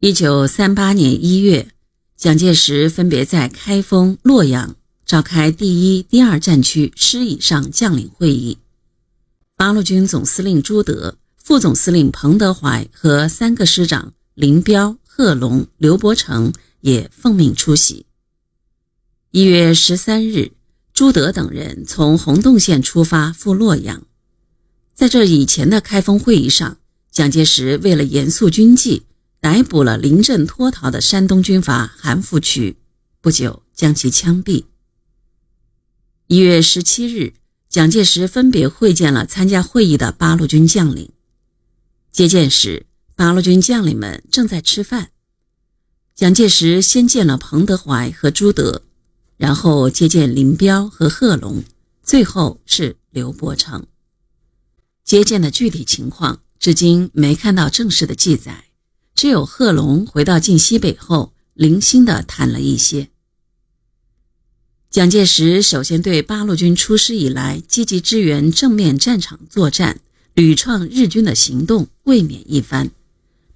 一九三八年一月，蒋介石分别在开封、洛阳召开第一、第二战区师以上将领会议。八路军总司令朱德、副总司令彭德怀和三个师长林彪、贺龙、刘伯承也奉命出席。一月十三日，朱德等人从洪洞县出发赴洛阳。在这以前的开封会议上，蒋介石为了严肃军纪。逮捕了临阵脱逃的山东军阀韩复榘，不久将其枪毙。一月十七日，蒋介石分别会见了参加会议的八路军将领。接见时，八路军将领们正在吃饭。蒋介石先见了彭德怀和朱德，然后接见林彪和贺龙，最后是刘伯承。接见的具体情况，至今没看到正式的记载。只有贺龙回到晋西北后，零星的谈了一些。蒋介石首先对八路军出师以来积极支援正面战场作战、屡创日军的行动慰勉一番，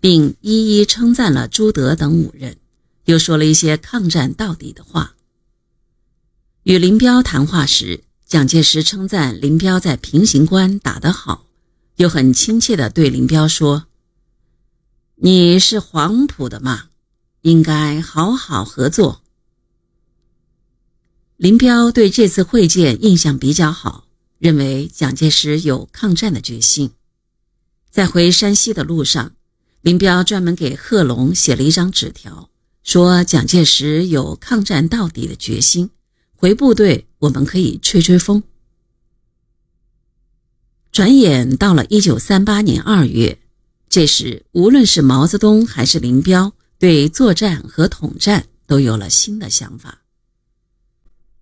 并一一称赞了朱德等五人，又说了一些抗战到底的话。与林彪谈话时，蒋介石称赞林彪在平型关打得好，又很亲切地对林彪说。你是黄埔的嘛，应该好好合作。林彪对这次会见印象比较好，认为蒋介石有抗战的决心。在回山西的路上，林彪专门给贺龙写了一张纸条，说蒋介石有抗战到底的决心，回部队我们可以吹吹风。转眼到了一九三八年二月。这时，无论是毛泽东还是林彪，对作战和统战都有了新的想法。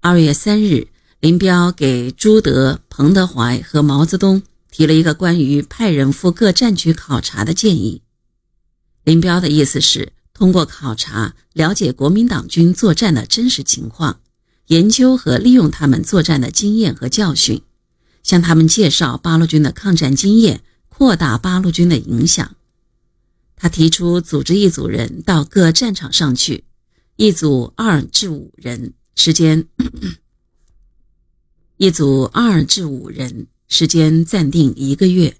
二月三日，林彪给朱德、彭德怀和毛泽东提了一个关于派人赴各战区考察的建议。林彪的意思是通过考察了解国民党军作战的真实情况，研究和利用他们作战的经验和教训，向他们介绍八路军的抗战经验。扩大八路军的影响，他提出组织一组人到各战场上去，一组二至五人，时间一组二至五人，时间暂定一个月。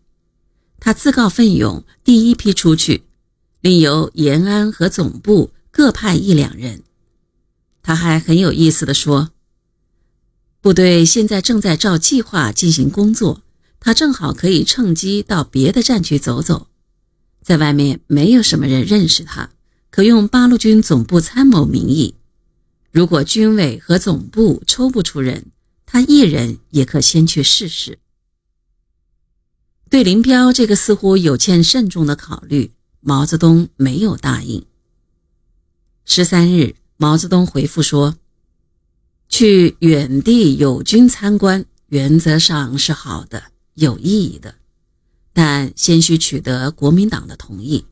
他自告奋勇，第一批出去，另由延安和总部各派一两人。他还很有意思地说：“部队现在正在照计划进行工作。”他正好可以趁机到别的战区走走，在外面没有什么人认识他，可用八路军总部参谋名义。如果军委和总部抽不出人，他一人也可先去试试。对林彪这个似乎有欠慎重的考虑，毛泽东没有答应。十三日，毛泽东回复说：“去远地友军参观，原则上是好的。”有意义的，但先需取得国民党的同意。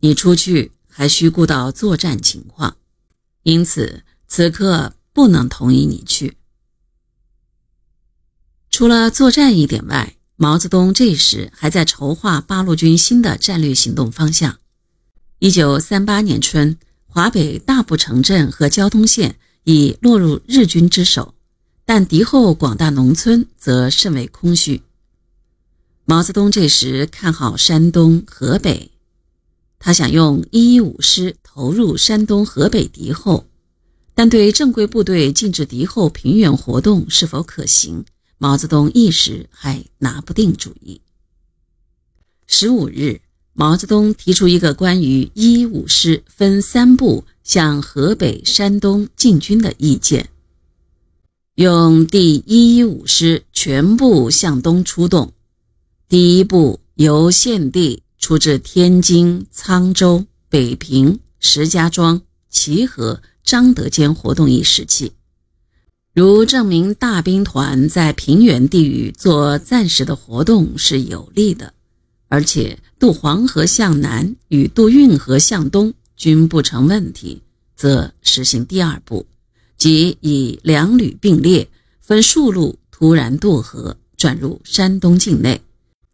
你出去还需顾到作战情况，因此此刻不能同意你去。除了作战一点外，毛泽东这时还在筹划八路军新的战略行动方向。一九三八年春，华北大部城镇和交通线已落入日军之手，但敌后广大农村则甚为空虚。毛泽东这时看好山东、河北，他想用一一五师投入山东、河北敌后，但对正规部队禁止敌后平原活动是否可行，毛泽东一时还拿不定主意。十五日，毛泽东提出一个关于一一五师分三部向河北、山东进军的意见，用第一一五师全部向东出动。第一步由县地出至天津、沧州、北平、石家庄、齐河、张德间活动一时期，如证明大兵团在平原地域做暂时的活动是有利的，而且渡黄河向南与渡运河向东均不成问题，则实行第二步，即以两旅并列，分数路突然渡河，转入山东境内。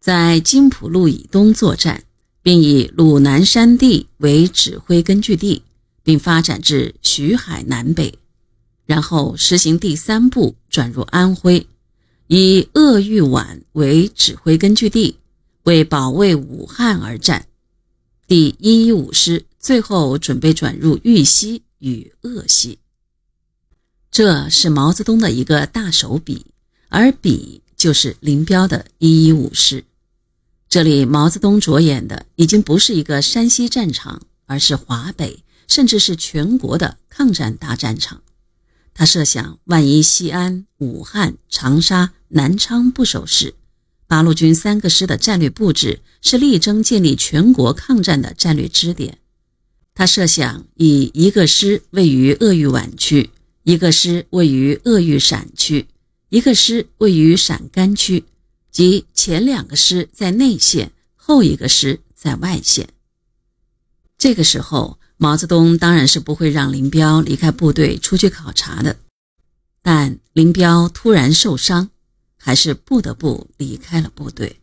在金浦路以东作战，并以鲁南山地为指挥根据地，并发展至徐海南北。然后实行第三步，转入安徽，以鄂豫皖为指挥根据地，为保卫武汉而战。第一一五师最后准备转入豫西与鄂西。这是毛泽东的一个大手笔，而笔就是林彪的一一五师。这里毛泽东着眼的已经不是一个山西战场，而是华北，甚至是全国的抗战大战场。他设想，万一西安、武汉、长沙、南昌不守时，八路军三个师的战略布置是力争建立全国抗战的战略支点。他设想以一个师位于鄂豫皖区，一个师位于鄂豫陕区，一个师位于陕甘区，即前两个师在内线，后一个师在外线。这个时候。毛泽东当然是不会让林彪离开部队出去考察的，但林彪突然受伤，还是不得不离开了部队。